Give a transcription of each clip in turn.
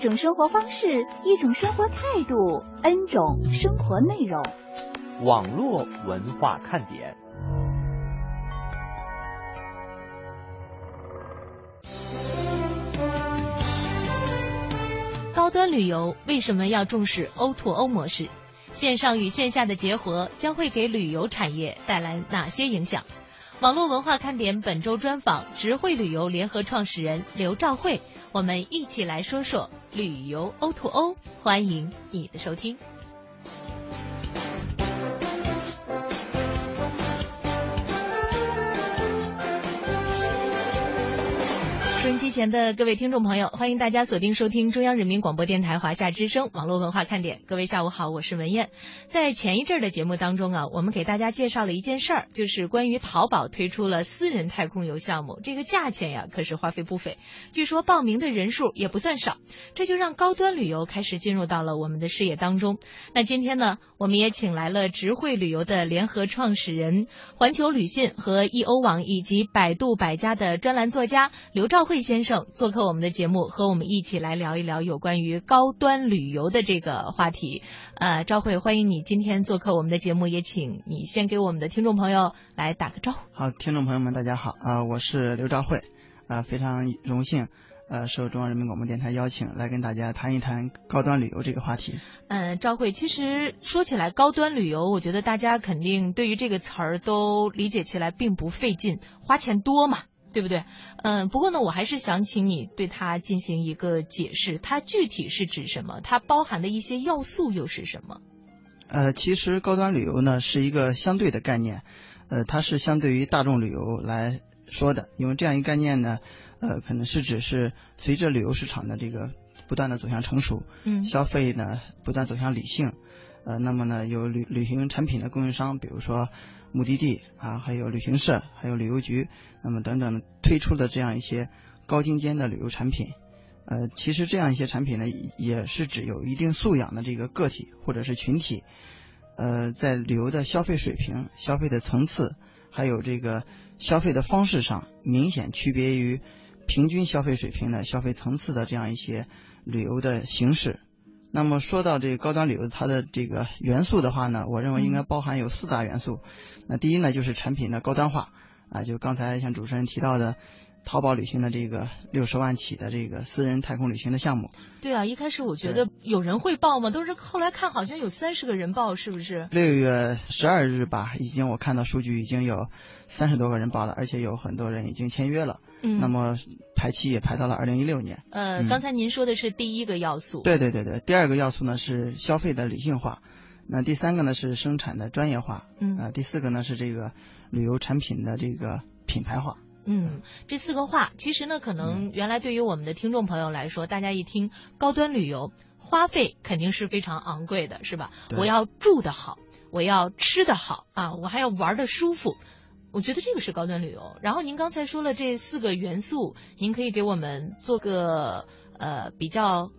一种生活方式，一种生活态度，N 种生活内容。网络文化看点。高端旅游为什么要重视 O to O 模式？线上与线下的结合将会给旅游产业带来哪些影响？网络文化看点本周专访直汇旅游联合创始人刘兆慧，我们一起来说说旅游 O to O。欢迎你的收听。前的各位听众朋友，欢迎大家锁定收听中央人民广播电台华夏之声网络文化看点。各位下午好，我是文燕。在前一阵的节目当中啊，我们给大家介绍了一件事儿，就是关于淘宝推出了私人太空游项目，这个价钱呀可是花费不菲，据说报名的人数也不算少，这就让高端旅游开始进入到了我们的视野当中。那今天呢，我们也请来了直汇旅游的联合创始人、环球旅讯和易欧网以及百度百家的专栏作家刘兆慧先生做客我们的节目，和我们一起来聊一聊有关于高端旅游的这个话题。呃，赵慧，欢迎你今天做客我们的节目，也请你先给我们的听众朋友来打个招呼。好，听众朋友们，大家好啊、我是刘兆慧，啊、非常荣幸，呃，受中央人民广播电台邀请来跟大家谈一谈高端旅游这个话题。嗯，赵慧，其实说起来高端旅游，我觉得大家肯定对于这个词儿都理解起来并不费劲，花钱多嘛。对不对？嗯，不过呢，我还是想请你对它进行一个解释，它具体是指什么？它包含的一些要素又是什么？呃，其实高端旅游呢是一个相对的概念，呃，它是相对于大众旅游来说的，因为这样一个概念呢，呃，可能是指是随着旅游市场的这个不断的走向成熟，嗯消费呢不断走向理性，呃，那么呢有旅旅行产品的供应商，比如说目的地啊，还有旅行社，还有旅游局，那么等等推出的这样一些高精尖的旅游产品。呃，其实这样一些产品呢，也是指有一定素养的这个个体或者是群体，呃，在旅游的消费水平、消费的层次，还有这个消费的方式上，明显区别于平均消费水平的消费层次的这样一些旅游的形式。那么说到这个高端旅游，它的这个元素的话呢，我认为应该包含有四大元素。那第一呢，就是产品的高端化。啊，就刚才像主持人提到的，淘宝旅行的这个六十万起的这个私人太空旅行的项目，对啊，一开始我觉得有人会报吗？都是后来看好像有三十个人报，是不是？六月十二日吧，已经我看到数据已经有三十多个人报了，而且有很多人已经签约了。嗯，那么排期也排到了二零一六年。呃，嗯刚才您说的是第一个要素，对对对对，第二个要素呢是消费的理性化，那第三个呢是生产的专业化，嗯啊、第四个呢是这个旅游产品的这个品牌化。嗯，这四个话，其实呢，可能原来对于我们的听众朋友来说，大家一听高端旅游，花费肯定是非常昂贵的，是吧？我要住得好，我要吃得好啊，我还要玩得舒服。我觉得这个是高端旅游。然后您刚才说了这四个元素，您可以给我们做个呃比较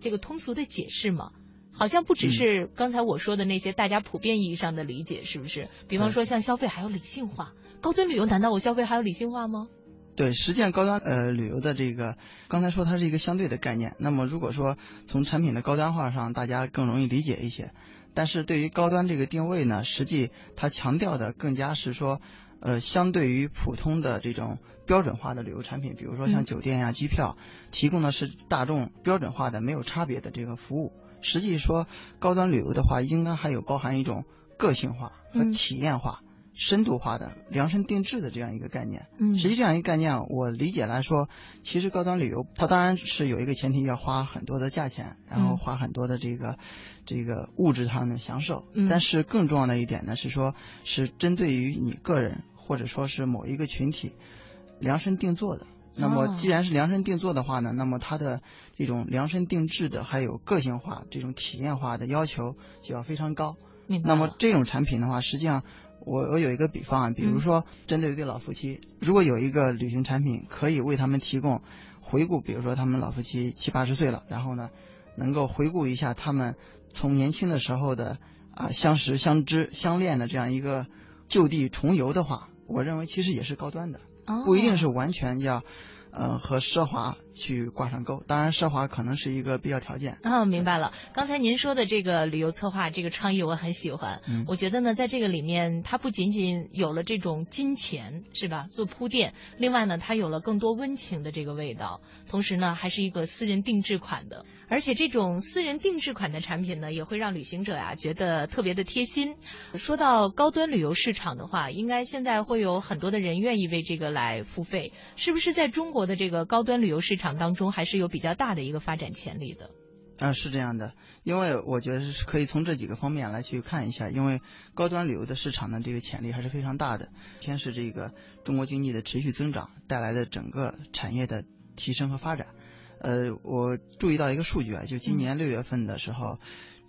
这个通俗的解释吗？好像不只是刚才我说的那些大家普遍意义上的理解，是不是？比方说像消费还要理性化，高端旅游难道我消费还要理性化吗？对，实际上高端呃旅游的这个，刚才说它是一个相对的概念。那么如果说从产品的高端化上，大家更容易理解一些。但是对于高端这个定位呢，实际它强调的更加是说，呃，相对于普通的这种标准化的旅游产品，比如说像嗯酒店呀、机票，提供的是大众标准化的、没有差别的这个服务。实际说高端旅游的话，应该还有包含一种个性化和嗯体验化、深度化的量身定制的这样一个概念。嗯实际这样一个概念，我理解来说，其实高端旅游它当然是有一个前提，要花很多的价钱，然后嗯花很多的这个、这个物质上的享受。嗯但是更重要的一点呢，是说是针对于你个人或者说是某一个群体量身定做的。那哦么既然是量身定做的话呢，那么它的这种量身定制的还有个性化、这种体验化的要求就要非常高。那么这种产品的话，实际上我我有一个比方啊，比如说针对一对老夫妻，如果有一个旅行产品可以为他们提供回顾，比如说他们老夫妻七八十岁了，然后呢，能够回顾一下他们从年轻的时候的啊相识、相知、相恋的这样一个就地重游的话，我认为其实也是高端的，不一定是哦完全要呃和奢华去挂上钩。当然，奢华可能是一个必要条件。啊，明白了。刚才您说的这个旅游策划这个倡议，我很喜欢。嗯我觉得呢，在这个里面，它不仅仅有了这种金钱，是吧？做铺垫，另外呢，它有了更多温情的这个味道，同时呢，还是一个私人定制款的。而且这种私人定制款的产品呢，也会让旅行者呀、觉得特别的贴心。说到高端旅游市场的话，应该现在会有很多的人愿意为这个来付费，是不是在中国的这个高端旅游市场当中，还是有比较大的一个发展潜力的？啊，是这样的，因为我觉得是可以从这几个方面来去看一下，因为高端旅游的市场呢，这个潜力还是非常大的。先是这个中国经济的持续增长带来的整个产业的提升和发展。呃，我注意到一个数据啊，就今年六月份的时候，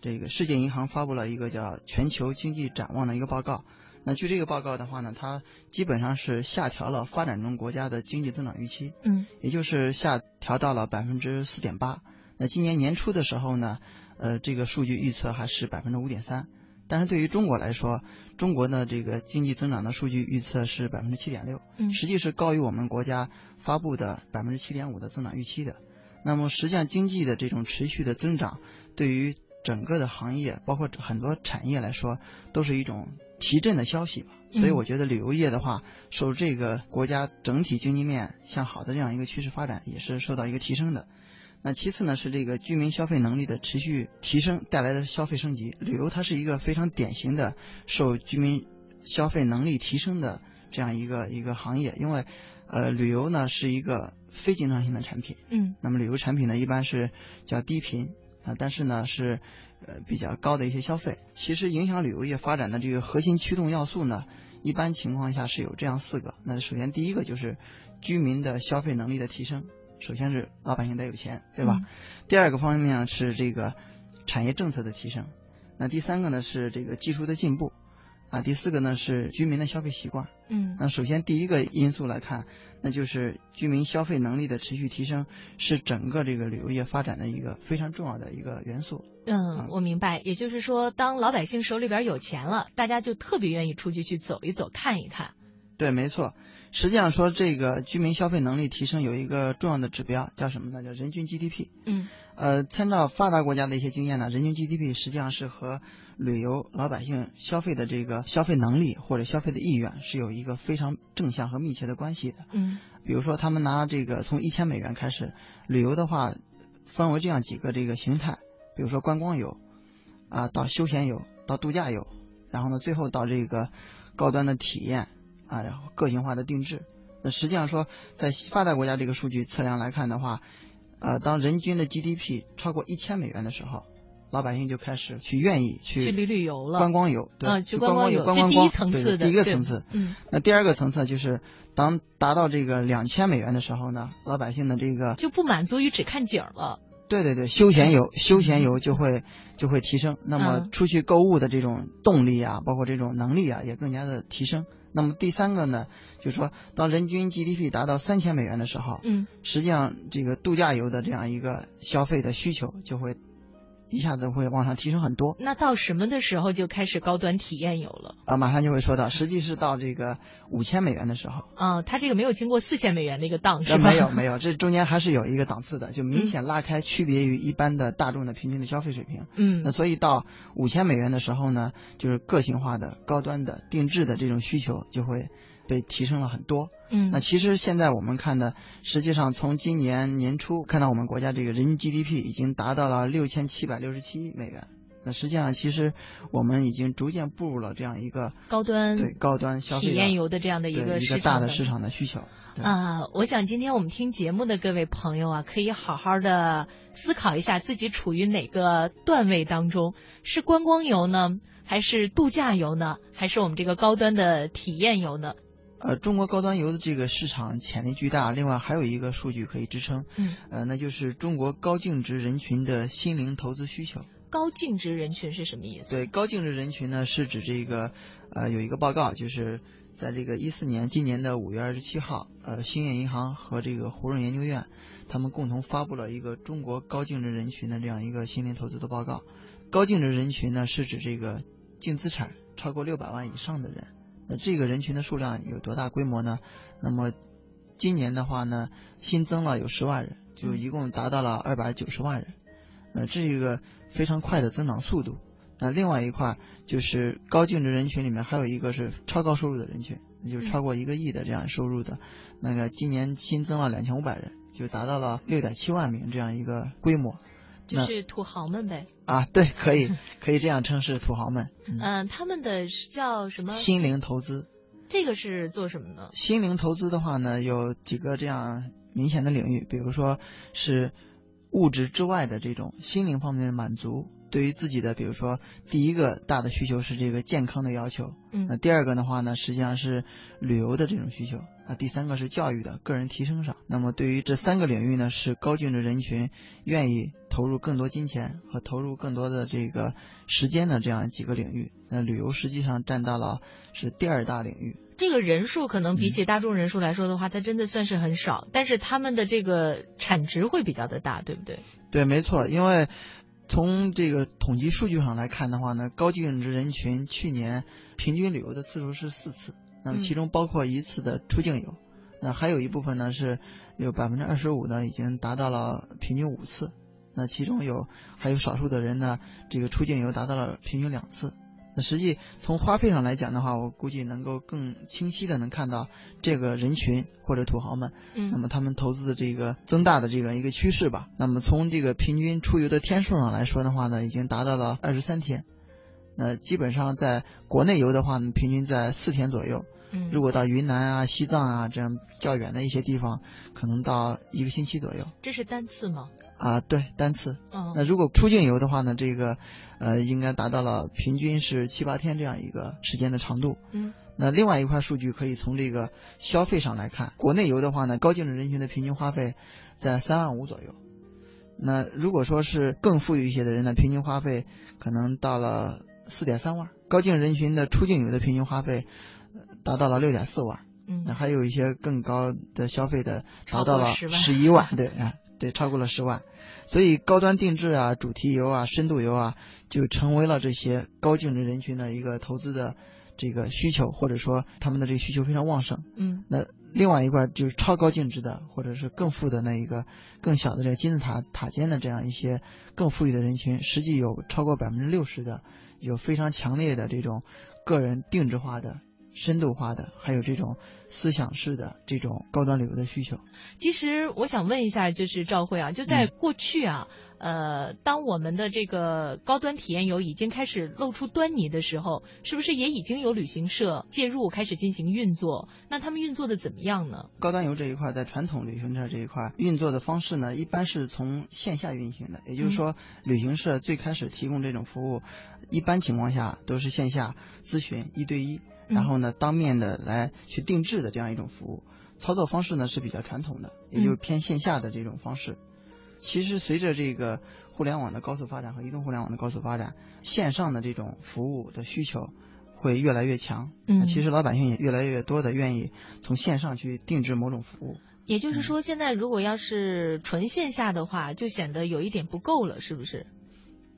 这个世界银行发布了一个叫《全球经济展望》的一个报告。那据这个报告的话呢，它基本上是下调了发展中国家的经济增长预期，嗯也就是下调到了百分之四点八。那今年年初的时候呢，呃，这个数据预测还是百分之五点三，但是对于中国来说，中国的这个经济增长的数据预测是百分之七点六，嗯实际是高于我们国家发布的百分之七点五的增长预期的。那么实际上经济的这种持续的增长，对于整个的行业，包括很多产业来说，都是一种提振的消息吧。所以嗯我觉得旅游业的话，受这个国家整体经济面向好的这样一个趋势发展，也是受到一个提升的。那其次呢，是这个居民消费能力的持续提升带来的消费升级。旅游它是一个非常典型的受居民消费能力提升的这样一个一个行业，因为呃，旅游呢是一个非经常性的产品。嗯那么旅游产品呢，一般是叫低频啊、但是呢是呃比较高的一些消费。其实影响旅游业发展的这个核心驱动要素呢，一般情况下是有这样四个。那首先第一个就是居民的消费能力的提升，首先是老百姓得有钱，对吧？嗯第二个方面呢是这个产业政策的提升，那第三个呢是这个技术的进步，啊，第四个呢是居民的消费习惯。嗯那首先第一个因素来看，那就是居民消费能力的持续提升，是整个这个旅游业发展的一个非常重要的一个元素。嗯，我明白。也就是说，当老百姓手里边有钱了，大家就特别愿意出去去走一走、看一看。对，没错。实际上说，这个居民消费能力提升有一个重要的指标，叫什么呢？叫人均 GDP。嗯呃，参照发达国家的一些经验呢，人均 GDP 实际上是和旅游老百姓消费的这个消费能力或者消费的意愿是有一个非常正向和密切的关系的。嗯比如说，他们拿这个从一千美元开始旅游的话，分为这样几个这个形态，比如说观光游，啊，到休闲游，到度假游，然后呢，最后到这个高端的体验啊，然后个性化的定制。那实际上说，在发达国家这个数据测量来看的话，呃，当人均的 GDP 超过一千美元的时候，老百姓就开始去愿意去去旅旅游了观光游，对，啊，去去观光游，观这第一光光对层次的第一个层次。嗯那第二个层次就是，当达到这个两千美元的时候呢，老百姓的这个就不满足于只看景了。对对对休闲游休闲游就会就会提升，那么嗯出去购物的这种动力啊，包括这种能力啊，也更加的提升。那么第三个呢，就是说，当人均 GDP 达到三千美元的时候，嗯。实际上这个度假游的这样一个消费的需求就会一下子会往上提升很多。那到什么的时候就开始高端体验有了？啊，马上就会说到，实际是到这个五千美元的时候，啊，它这个没有经过四千美元的一个档是吧？呃没有没有，这中间还是有一个档次的，就明嗯显拉开，区别于一般的大众的平均的消费水平。嗯那所以到五千美元的时候呢，就是个性化的、高端的、定制的这种需求就会被提升了很多。嗯那其实现在我们看的，实际上从今年年初看到我们国家这个人均 GDP 已经达到了六千七百六十七美元。那实际上，其实我们已经逐渐步入了这样一个高端对高端消费体验游的这样的一个一个大的市场的需求。对啊，我想今天我们听节目的各位朋友啊，可以好好的思考一下自己处于哪个段位当中，是观光游呢，还是度假游呢，还是我们这个高端的体验游呢？呃，中国高端游的这个市场潜力巨大，另外还有一个数据可以支撑，嗯，呃，那就是中国高净值人群的心灵投资需求。高净值人群是什么意思？对，高净值人群呢，是指这个，呃，有一个报告，就是在这个一四年，今年的五月二十七号，呃，兴业银行和这个胡润研究院，他们共同发布了一个中国高净值人群的这样一个心灵投资的报告。高净值人群呢，是指这个净资产超过六百万以上的人。那这个人群的数量有多大规模呢？那么今年的话呢，新增了有十万人，就一共达到了二百九十万人。呃，这是一个非常快的增长速度。那另外一块就是高净值人群里面还有一个是超高收入的人群，就是超过一个亿的这样收入的，那个今年新增了两千五百人，就达到了六点七万名这样一个规模。就是土豪们呗。啊，对，可以可以这样称是土豪们。嗯，他们的叫什么？心灵投资。这个是做什么的？心灵投资的话呢，有几个这样明显的领域，比如说是。物质之外的这种心灵方面的满足，对于自己的，比如说第一个大的需求是这个健康的要求，嗯，那第二个的话呢，实际上是旅游的这种需求，那第三个是教育的个人提升上。那么对于这三个领域呢，是高净值人群愿意投入更多金钱和投入更多的这个时间的这样几个领域。那旅游实际上占到了是第二大领域。这个人数可能比起大众人数来说的话，它真的算是很少，但是他们的这个产值会比较的大，对不对？对，没错，因为从这个统计数据上来看的话呢，高净值人群去年平均旅游的次数是四次，那么其中包括一次的出境游，那还有一部分呢是有百分之二十五呢已经达到了平均五次，那其中有还有少数的人呢，这个出境游达到了平均两次。那实际从花费上来讲的话，我估计能够更清晰的能看到这个人群或者土豪们，嗯，那么他们投资的这个增大的这个一个趋势吧。那么从这个平均出游的天数上来说的话呢，已经达到了二十三天。那基本上在国内游的话呢，平均在四天左右。嗯，如果到云南啊、西藏啊这样较远的一些地方，可能到一个星期左右。这是单次吗？啊，对，单次。哦。那如果出境游的话呢，这个呃应该达到了平均是七八天这样一个时间的长度。嗯。那另外一块数据可以从这个消费上来看，国内游的话呢，高净值人群的平均花费在三万五左右。那如果说是更富裕一些的人呢，平均花费可能到了四点三万。高净值人群的出境游的平均花费。达到了六点四万，嗯，那还有一些更高的消费的，达到了十一万，对啊，对，超过了十万，所以高端定制啊、主题游啊、深度游啊，就成为了这些高净值人群的一个投资的这个需求，或者说他们的这个需求非常旺盛，嗯，那另外一块就是超高净值的，或者是更富的那一个更小的这个金字塔塔尖的这样一些更富裕的人群，实际有超过百分之六十的有非常强烈的这种个人定制化的。深度化的，还有这种思想式的这种高端旅游的需求。其实我想问一下，就是赵慧啊，就在过去啊，呃，当我们的这个高端体验游已经开始露出端倪的时候，是不是也已经有旅行社介入开始进行运作？那他们运作的怎么样呢？高端游这一块，在传统旅行社这一块运作的方式呢，一般是从线下运行的，也就是说，旅行社最开始提供这种服务，一般情况下都是线下咨询一对一。然后呢，当面的来去定制的这样一种服务，操作方式呢是比较传统的，也就是偏线下的这种方式。其实随着这个互联网的高速发展和移动互联网的高速发展，线上的这种服务的需求会越来越强。嗯，其实老百姓也越来越多的愿意从线上去定制某种服务。也就是说，现在如果要是纯线下的话，就显得有一点不够了，是不是？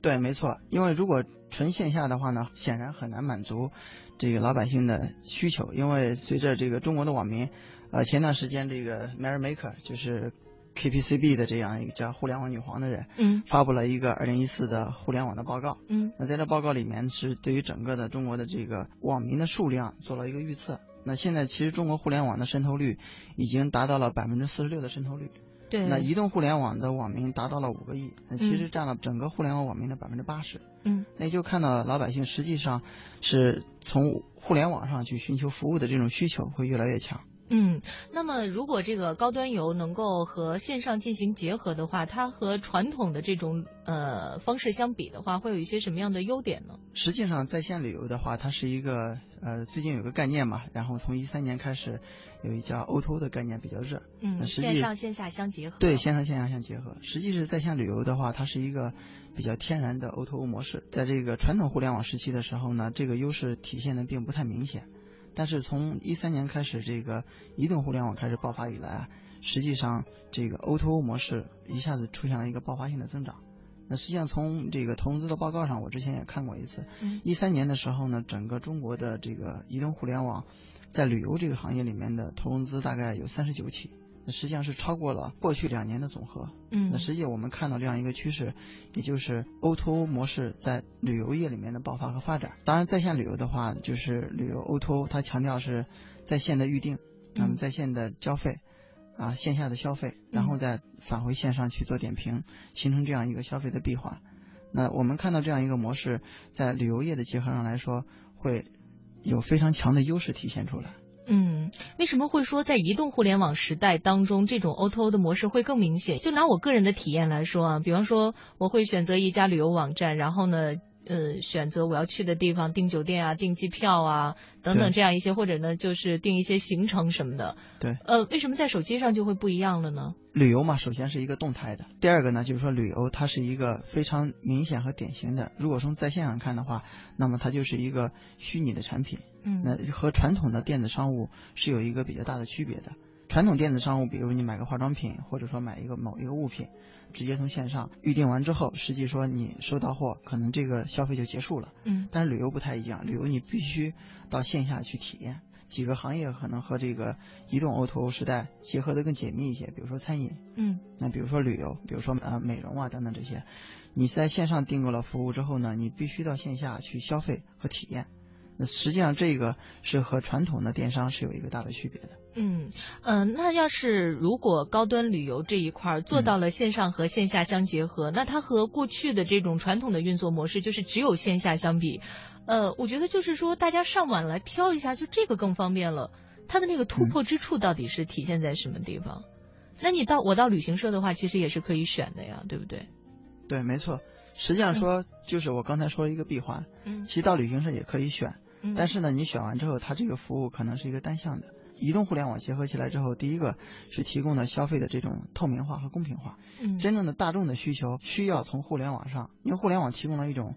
对，没错，因为如果纯线下的话呢，显然很难满足这个老百姓的需求。因为随着这个中国的网民，呃，前段时间这个 Marymaker 就是 KPCB 的这样一个叫互联网女皇的人，嗯，发布了一个二零一四的互联网的报告，嗯，那在这报告里面是对于整个的中国的这个网民的数量做了一个预测。那现在其实中国互联网的渗透率已经达到了百分之四十六的渗透率。对，那移动互联网的网民达到了五个亿，那其实占了整个互联网网民的百分之八十。嗯，那就看到老百姓实际上是从互联网上去寻求服务的这种需求会越来越强。嗯，那么如果这个高端游能够和线上进行结合的话，它和传统的这种呃方式相比的话，会有一些什么样的优点呢？实际上，在线旅游的话，它是一个呃，最近有个概念嘛，然后从一三年开始，有一叫 O to O 的概念比较热。嗯，线上线下相结合。对，线上线下相结合。实际是在线旅游的话，它是一个比较天然的 O to O 模式。在这个传统互联网时期的时候呢，这个优势体现的并不太明显。但是从一三年开始，这个移动互联网开始爆发以来啊，实际上这个 O2O 模式一下子出现了一个爆发性的增长。那实际上从这个投融资的报告上，我之前也看过一次，一三年的时候呢，整个中国的这个移动互联网在旅游这个行业里面的投融资大概有三十九起。那实际上是超过了过去两年的总和。嗯，那实际我们看到这样一个趋势，也就是 O2O 模式在旅游业里面的爆发和发展。当然，在线旅游的话，就是旅游 O2O，它强调是在线的预定，那么在线的交费，啊，线下的消费，然后再返回线上去做点评，形成这样一个消费的闭环。那我们看到这样一个模式，在旅游业的结合上来说，会有非常强的优势体现出来。嗯，为什么会说在移动互联网时代当中，这种 O2O 的模式会更明显？就拿我个人的体验来说啊，比方说我会选择一家旅游网站，然后呢。呃，选择我要去的地方，订酒店啊，订机票啊，等等这样一些，或者呢，就是订一些行程什么的。对。呃，为什么在手机上就会不一样了呢？旅游嘛，首先是一个动态的。第二个呢，就是说旅游它是一个非常明显和典型的。如果从在线上看的话，那么它就是一个虚拟的产品。嗯。那和传统的电子商务是有一个比较大的区别的。传统电子商务，比如你买个化妆品，或者说买一个某一个物品。直接从线上预定完之后，实际说你收到货，可能这个消费就结束了。嗯，但是旅游不太一样，旅游你必须到线下去体验。几个行业可能和这个移动 O2O 时代结合的更紧密一些，比如说餐饮，嗯，那比如说旅游，比如说呃美容啊等等这些，你在线上订购了服务之后呢，你必须到线下去消费和体验。那实际上这个是和传统的电商是有一个大的区别的。嗯嗯，那要是如果高端旅游这一块做到了线上和线下相结合，那它和过去的这种传统的运作模式，就是只有线下相比，呃，我觉得就是说大家上网来挑一下，就这个更方便了。它的那个突破之处到底是体现在什么地方？那你到我到旅行社的话，其实也是可以选的呀，对不对？对，没错。实际上说，就是我刚才说了一个闭环。嗯。其实到旅行社也可以选，但是呢，你选完之后，它这个服务可能是一个单向的。移动互联网结合起来之后，第一个是提供了消费的这种透明化和公平化。嗯，真正的大众的需求需要从互联网上，因为互联网提供了一种，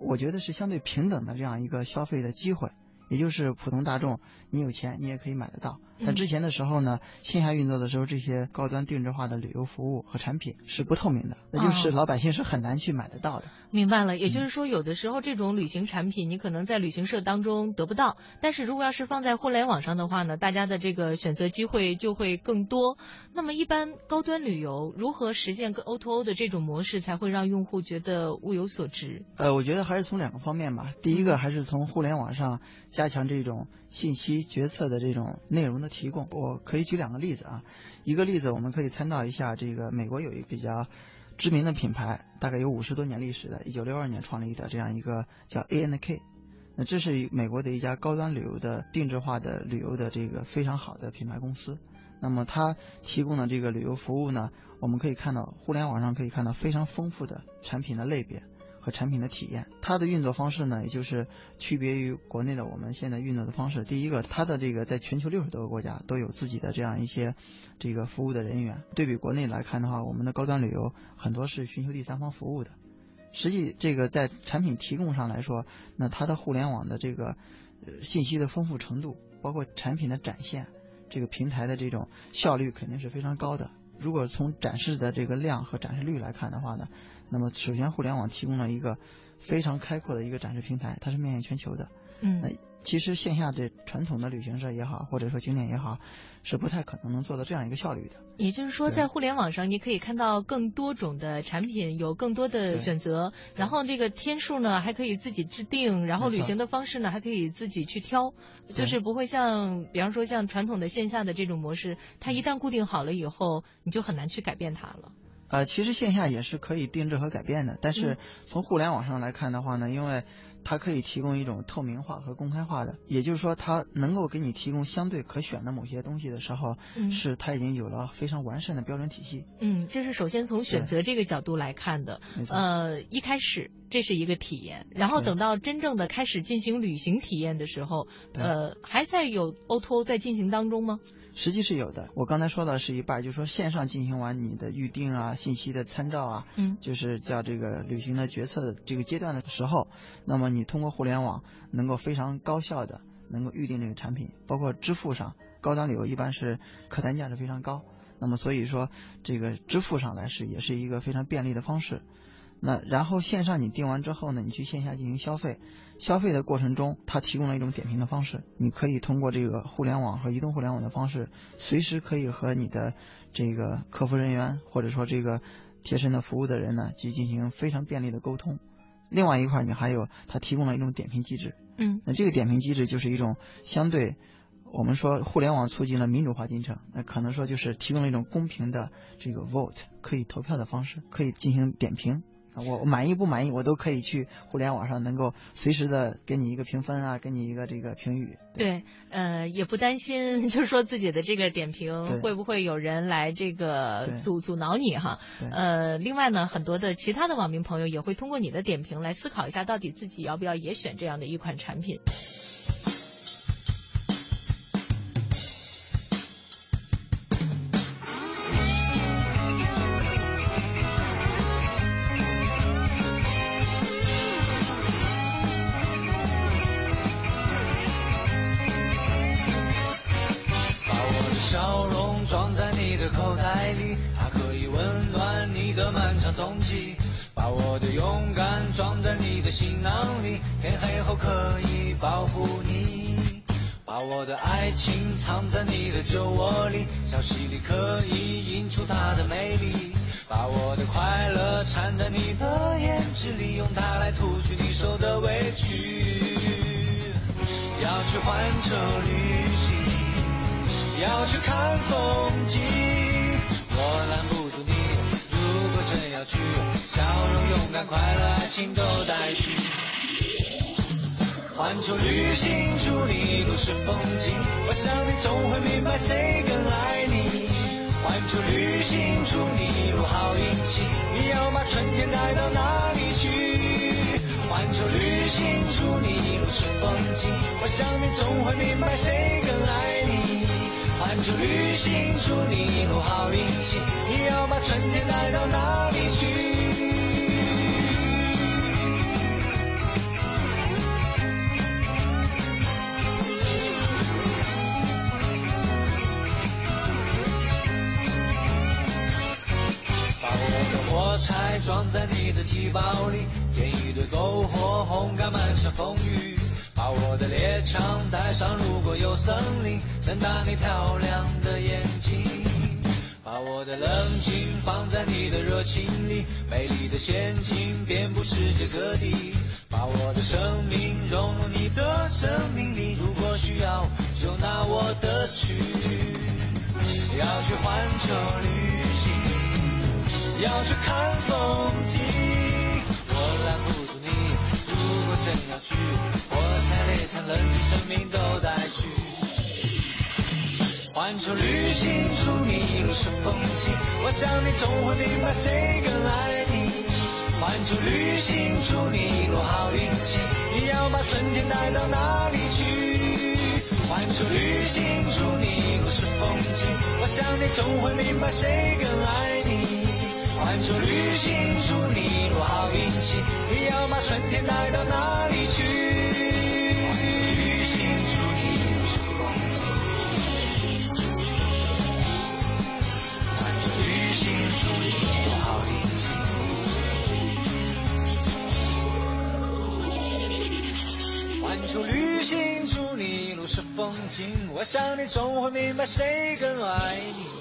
我觉得是相对平等的这样一个消费的机会。也就是普通大众，你有钱你也可以买得到。那之前的时候呢，线下运作的时候，这些高端定制化的旅游服务和产品是不透明的，那就是老百姓是很难去买得到的。明白了，也就是说，有的时候这种旅行产品你可能在旅行社当中得不到，但是如果要是放在互联网上的话呢，大家的这个选择机会就会更多。那么一般高端旅游如何实现跟 O2O 的这种模式，才会让用户觉得物有所值？呃，我觉得还是从两个方面吧。第一个还是从互联网上加强这种信息决策的这种内容的提供。我可以举两个例子啊，一个例子我们可以参照一下，这个美国有一个比较知名的品牌，大概有五十多年历史的，一九六二年创立的这样一个叫 ANK 那这是美国的一家高端旅游的定制化的旅游的这个非常好的品牌公司。那么它提供的这个旅游服务呢，我们可以看到互联网上可以看到非常丰富的产品的类别。和产品的体验，它的运作方式呢，也就是区别于国内的我们现在运作的方式。第一个，它的这个在全球六十多个国家都有自己的这样一些这个服务的人员。对比国内来看的话，我们的高端旅游很多是寻求第三方服务的。实际这个在产品提供上来说，那它的互联网的这个信息的丰富程度，包括产品的展现，这个平台的这种效率肯定是非常高的。如果从展示的这个量和展示率来看的话呢，那么首先互联网提供了一个非常开阔的一个展示平台，它是面向全球的。嗯，那其实线下的传统的旅行社也好，或者说景点也好，是不太可能能做到这样一个效率的。也就是说，在互联网上，你可以看到更多种的产品，有更多的选择，然后这个天数呢还可以自己制定，然后旅行的方式呢还可以自己去挑，就是不会像，比方说像传统的线下的这种模式，它一旦固定好了以后，你就很难去改变它了。呃，其实线下也是可以定制和改变的，但是从互联网上来看的话呢，因为它可以提供一种透明化和公开化的，也就是说，它能够给你提供相对可选的某些东西的时候，嗯是它已经有了非常完善的标准体系。嗯，这是首先从选择这个角度来看的。呃，一开始这是一个体验，然后等到真正的开始进行旅行体验的时候，呃，还在有 O to O 在进行当中吗？实际是有的，我刚才说的是一半，就是说线上进行完你的预定啊、信息的参照啊，嗯。就是叫这个旅行的决策的这个阶段的时候，那么你通过互联网能够非常高效的能够预定这个产品，包括支付上，高端旅游一般是客单价是非常高，那么所以说这个支付上来是也是一个非常便利的方式。那然后线上你订完之后呢，你去线下进行消费，消费的过程中，它提供了一种点评的方式，你可以通过这个互联网和移动互联网的方式，随时可以和你的这个客服人员或者说这个贴身的服务的人呢，去进行非常便利的沟通。另外一块，你还有它提供了一种点评机制，嗯那这个点评机制就是一种相对，我们说互联网促进了民主化进程，那可能说就是提供了一种公平的这个 vote 可以投票的方式，可以进行点评。我满意不满意，我都可以去互联网上能够随时的给你一个评分啊，给你一个这个评语。对，呃，也不担心，就是说自己的这个点评会不会有人来这个阻阻挠你哈。呃，另外呢，很多的其他的网民朋友也会通过你的点评来思考一下，到底自己要不要也选这样的一款产品。环球旅行，祝你一路是风景。我想你总会明白谁更爱你。环球旅行，祝你一路好运气。你要把春天带到哪里去？环球旅行，祝你一路是风景。我想你总会明白谁更爱你。环球旅行，祝你一路好运气。你要把春天带到哪里去？提包里，点一堆篝火，烘干漫山风雨。把我的猎枪带上，如果有森林，睁大你漂亮的眼睛。把我的冷静放在你的热情里，美丽的仙境遍布世界各地。把我的生命融入你的生命里，如果需要，就拿我的去。要去环球旅。要去看风景，我拦不住你。如果真要去，火柴、猎枪、冷静、生命都带去。环球旅行，祝你一路顺风景。我想你总会明白谁更爱你。环球旅行，祝你一路好运气。你要把春天带到哪里去？环球旅行，祝你一路顺风景。我想你总会明白谁更爱你。环球旅行，祝你一路好运。气。你要把春天带到哪里去？环球旅行，祝你一路是风景。环球旅行，祝你一路好运。气。环球旅行，祝你一路是风景。我想你总会明白谁更爱你。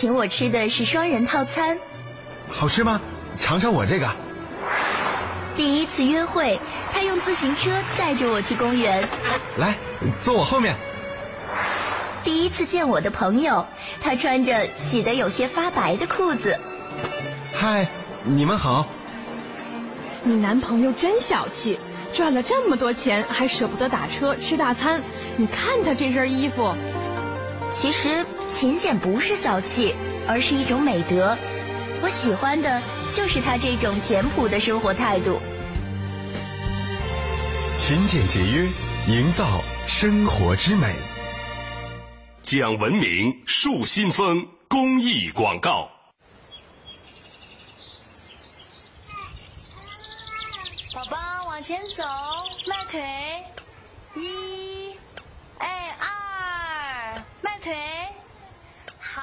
请我吃的是双人套餐。好吃吗？尝尝我这个。第一次约会，他用自行车载着我去公园。来，坐我后面。第一次见我的朋友，他穿着洗得有些发白的裤子。嗨，你们好。你男朋友真小气，赚了这么多钱还舍不得打车吃大餐。你看他这身衣服。其实勤俭不是小气，而是一种美德。我喜欢的就是他这种简朴的生活态度。勤俭节约，营造生活之美。讲文明树新风公益广告。宝宝往前走，迈腿，一，哎二，迈腿，好。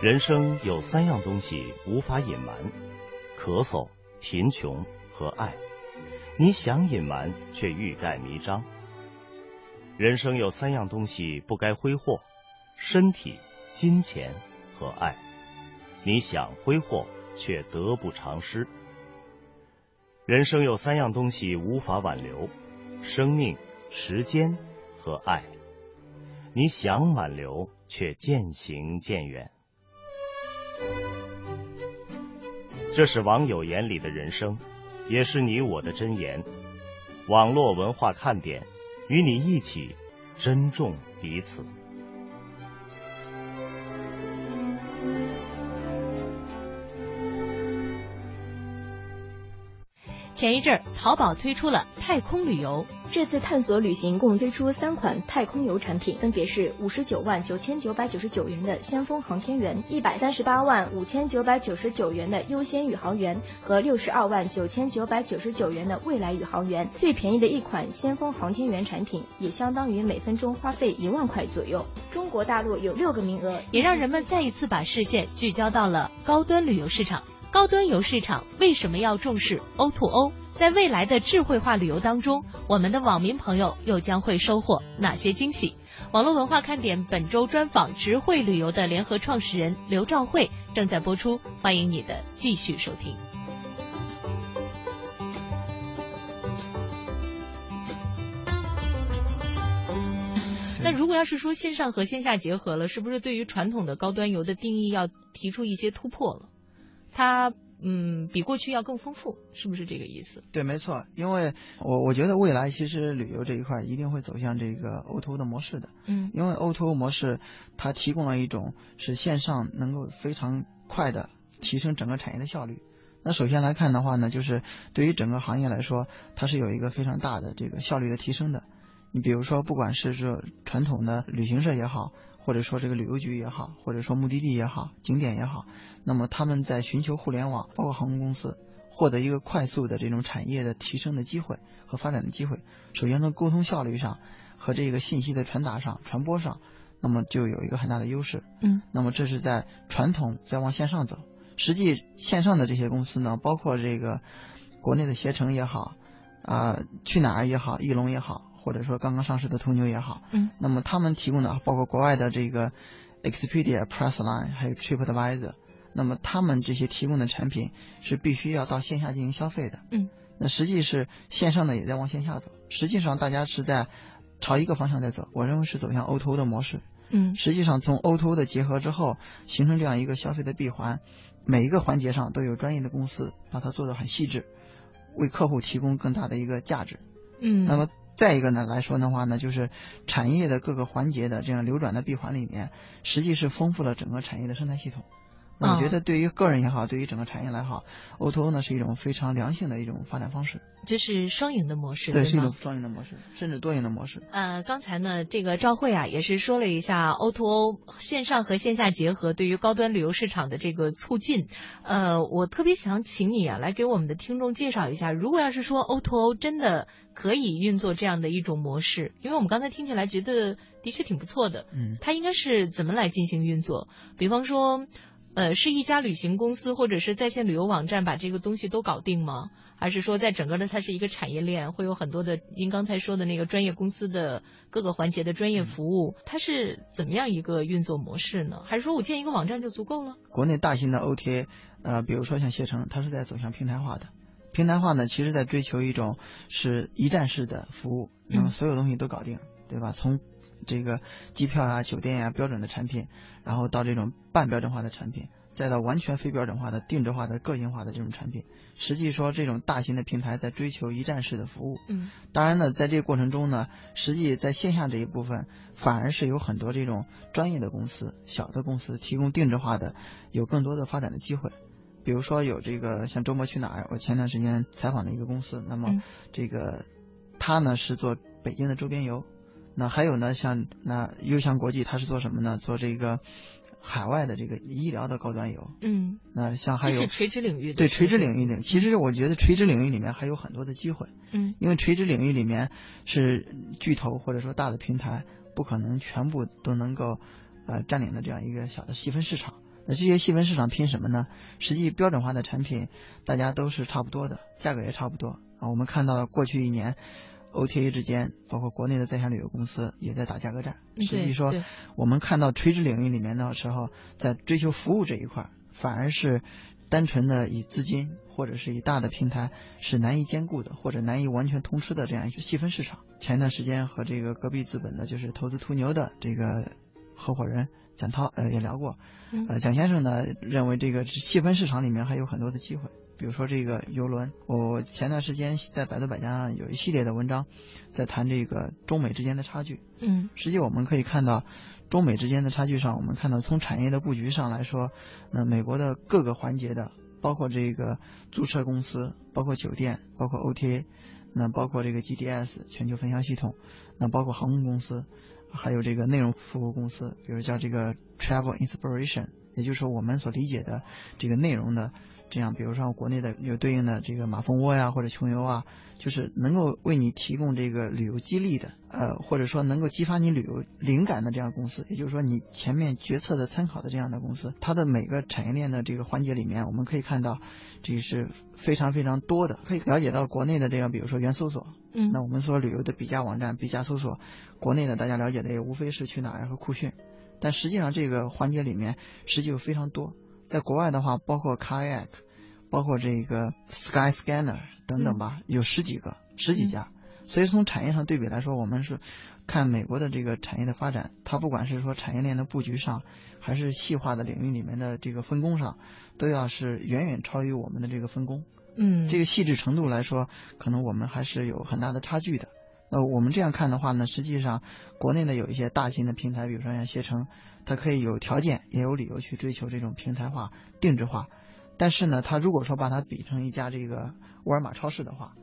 人生有三样东西无法隐瞒：咳嗽、贫穷和爱。你想隐瞒，却欲盖弥彰。人生有三样东西不该挥霍：身体、金钱和爱。你想挥霍，却得不偿失。人生有三样东西无法挽留：生命、时间和爱。你想挽留，却渐行渐远。这是网友眼里的人生，也是你我的箴言。网络文化看点，与你一起珍重彼此。前一阵儿，淘宝推出了太空旅游。这次探索旅行共推出三款太空游产品，分别是五十九万九千九百九十九元的先锋航天员，一百三十八万五千九百九十九元的优先宇航员和六十二万九千九百九十九元的未来宇航员。最便宜的一款先锋航天员产品，也相当于每分钟花费一万块左右。中国大陆有六个名额，也让人们再一次把视线聚焦到了高端旅游市场。高端游市场为什么要重视 O2O？在未来的智慧化旅游当中，我们的网民朋友又将会收获哪些惊喜？网络文化看点本周专访直汇旅游的联合创始人刘兆慧正在播出，欢迎你的继续收听。那如果要是说线上和线下结合了，是不是对于传统的高端游的定义要提出一些突破了？它嗯比过去要更丰富，是不是这个意思？对，没错，因为我我觉得未来其实旅游这一块一定会走向这个 O2O 的模式的，嗯，因为 O2O 模式它提供了一种是线上能够非常快的提升整个产业的效率。那首先来看的话呢，就是对于整个行业来说，它是有一个非常大的这个效率的提升的。你比如说，不管是这传统的旅行社也好，或者说这个旅游局也好，或者说目的地也好，景点也好，那么他们在寻求互联网，包括航空公司，获得一个快速的这种产业的提升的机会和发展的机会。首先从沟通效率上和这个信息的传达上、传播上，那么就有一个很大的优势。嗯，那么这是在传统在往线上走，实际线上的这些公司呢，包括这个国内的携程也好，啊去哪儿也好，翼龙也好。或者说刚刚上市的途牛也好，嗯，那么他们提供的包括国外的这个 Expedia、Pressline 还有 TripAdvisor，那么他们这些提供的产品是必须要到线下进行消费的，嗯，那实际是线上的也在往线下走，实际上大家是在朝一个方向在走，我认为是走向 O2O 的模式，嗯，实际上从 O2O 的结合之后，形成这样一个消费的闭环，每一个环节上都有专业的公司把它做得很细致，为客户提供更大的一个价值。嗯，那么再一个呢来说的话呢，就是产业的各个环节的这样流转的闭环里面，实际是丰富了整个产业的生态系统。那我觉得对于个人也好，对于整个产业来好，O2O O 呢是一种非常良性的一种发展方式。这是双赢的模式，对，对是一种双赢的模式，甚至多赢的模式。呃，刚才呢，这个赵慧啊，也是说了一下 O2O O 线上和线下结合对于高端旅游市场的这个促进。呃，我特别想请你啊，来给我们的听众介绍一下，如果要是说 O to O 真的可以运作这样的一种模式，因为我们刚才听起来觉得的确挺不错的，嗯，它应该是怎么来进行运作？比方说。呃，是一家旅行公司或者是在线旅游网站把这个东西都搞定吗？还是说在整个的它是一个产业链，会有很多的您刚才说的那个专业公司的各个环节的专业服务，它是怎么样一个运作模式呢？还是说我建一个网站就足够了？国内大型的 OTA，呃，比如说像携程，它是在走向平台化的。平台化呢，其实在追求一种是一站式的服务，那么所有东西都搞定，对吧？从这个机票啊、酒店呀、标准的产品，然后到这种半标准化的产品，再到完全非标准化的、定制化的、个性化的这种产品。实际说，这种大型的平台在追求一站式的服务。嗯，当然呢，在这个过程中呢，实际在线下这一部分，反而是有很多这种专业的公司、小的公司提供定制化的，有更多的发展的机会。比如说有这个像周末去哪儿，我前段时间采访的一个公司，那么这个他呢是做北京的周边游。那还有呢，像那优翔国际，它是做什么呢？做这个海外的这个医疗的高端游。嗯，那像还有垂直领域的，对垂直领域里，其实我觉得垂直领域里面还有很多的机会。嗯，因为垂直领域里面是巨头或者说大的平台不可能全部都能够呃占领的这样一个小的细分市场。那这些细分市场拼什么呢？实际标准化的产品大家都是差不多的，价格也差不多啊。我们看到过去一年。OTA 之间，包括国内的在线旅游公司也在打价格战。实际说，我们看到垂直领域里面的时候，在追求服务这一块，反而是单纯的以资金或者是以大的平台是难以兼顾的，或者难以完全通吃的这样一个细分市场。前一段时间和这个隔壁资本的，就是投资途牛的这个合伙人蒋涛，呃，也聊过。呃，蒋先生呢认为这个细分市场里面还有很多的机会。比如说这个游轮，我前段时间在百度百家上有一系列的文章，在谈这个中美之间的差距。嗯，实际我们可以看到，中美之间的差距上，我们看到从产业的布局上来说，那美国的各个环节的，包括这个租车公司，包括酒店，包括 OTA，那包括这个 GDS 全球分销系统，那包括航空公司，还有这个内容服务公司，比如叫这个 Travel Inspiration，也就是说我们所理解的这个内容的。这样，比如说国内的有对应的这个马蜂窝呀，或者穷游啊，就是能够为你提供这个旅游激励的，呃，或者说能够激发你旅游灵感的这样公司，也就是说你前面决策的参考的这样的公司，它的每个产业链的这个环节里面，我们可以看到，这是非常非常多的，可以了解到国内的这样，比如说原搜索，嗯，那我们说旅游的比价网站、比价搜索，国内的大家了解的也无非是去哪儿和酷讯，但实际上这个环节里面实际有非常多。在国外的话，包括 Kayak，包括这个 Sky Scanner 等等吧，有十几个、十几家。所以从产业上对比来说，我们是看美国的这个产业的发展，它不管是说产业链的布局上，还是细化的领域里面的这个分工上，都要是远远超于我们的这个分工。嗯，这个细致程度来说，可能我们还是有很大的差距的。那我们这样看的话呢，实际上国内的有一些大型的平台，比如说像携程，它可以有条件也有理由去追求这种平台化、定制化。但是呢，它如果说把它比成一家这个沃尔玛超市的话，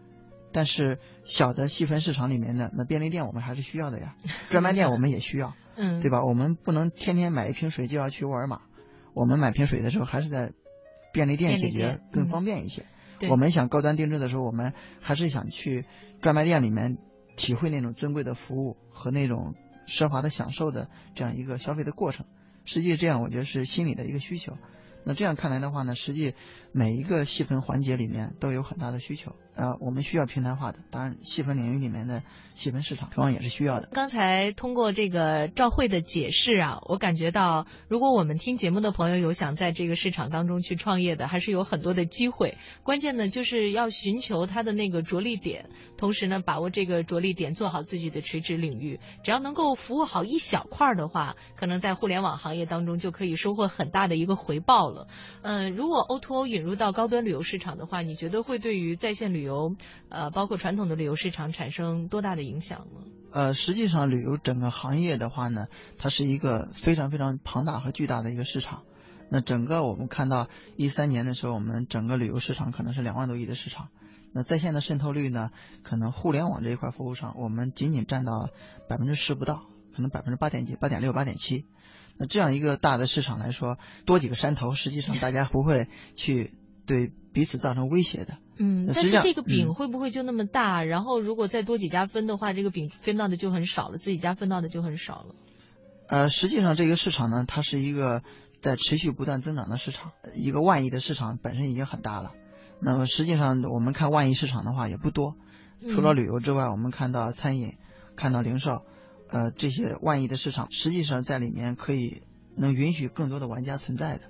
但是小的细分市场里面的那便利店我们还是需要的呀，专卖店我们也需要，嗯，对吧？我们不能天天买一瓶水就要去沃尔玛，我们买瓶水的时候还是在便利店解决更方便一些。我们想高端定制的时候，我们还是想去专卖店里面。体会那种尊贵的服务和那种奢华的享受的这样一个消费的过程，实际这样我觉得是心理的一个需求。那这样看来的话呢，实际每一个细分环节里面都有很大的需求啊，我们需要平台化的。当然，细分领域里面的细分市场同样也是需要的。刚才通过这个赵慧的解释啊，我感觉到，如果我们听节目的朋友有想在这个市场当中去创业的，还是有很多的机会。关键呢，就是要寻求它的那个着力点，同时呢，把握这个着力点，做好自己的垂直领域。只要能够服务好一小块的话，可能在互联网行业当中就可以收获很大的一个回报了。呃，如果 O2O 引入到高端旅游市场的话，你觉得会对于在线旅，呃，包括传统的旅游市场产生多大的影响呢？呃，实际上旅游整个行业的话呢，它是一个非常非常庞大和巨大的一个市场。那整个我们看到一三年的时候，我们整个旅游市场可能是两万多亿的市场。那在线的渗透率呢，可能互联网这一块服务上，我们仅仅占到百分之十不到，可能百分之八点几、八点六、八点七。那这样一个大的市场来说，多几个山头，实际上大家不会去对彼此造成威胁的。嗯，但是这个饼嗯会不会就那么大？然后如果再多几家分的话，这个饼分到的就很少了，自己家分到的就很少了。呃，实际上这个市场呢，它是一个在持续不断增长的市场，一个万亿的市场本身已经很大了。那么实际上我们看万亿市场的话也不多，除了嗯旅游之外，我们看到餐饮、看到零售，呃，这些万亿的市场，实际上在里面可以能允许更多的玩家存在的。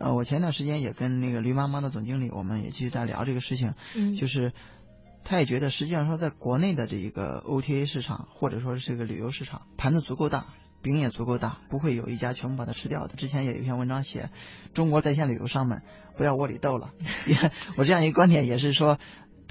呃，我前段时间也跟那个驴妈妈的总经理，我们也继续在聊这个事情，嗯就是他也觉得，实际上说在国内的这一个 OTA 市场或者说是这个旅游市场，盘子足够大，饼也足够大，不会有一家全部把它吃掉的。之前也有一篇文章写，中国在线旅游商们不要窝里斗了。也我这样一个观点也是说。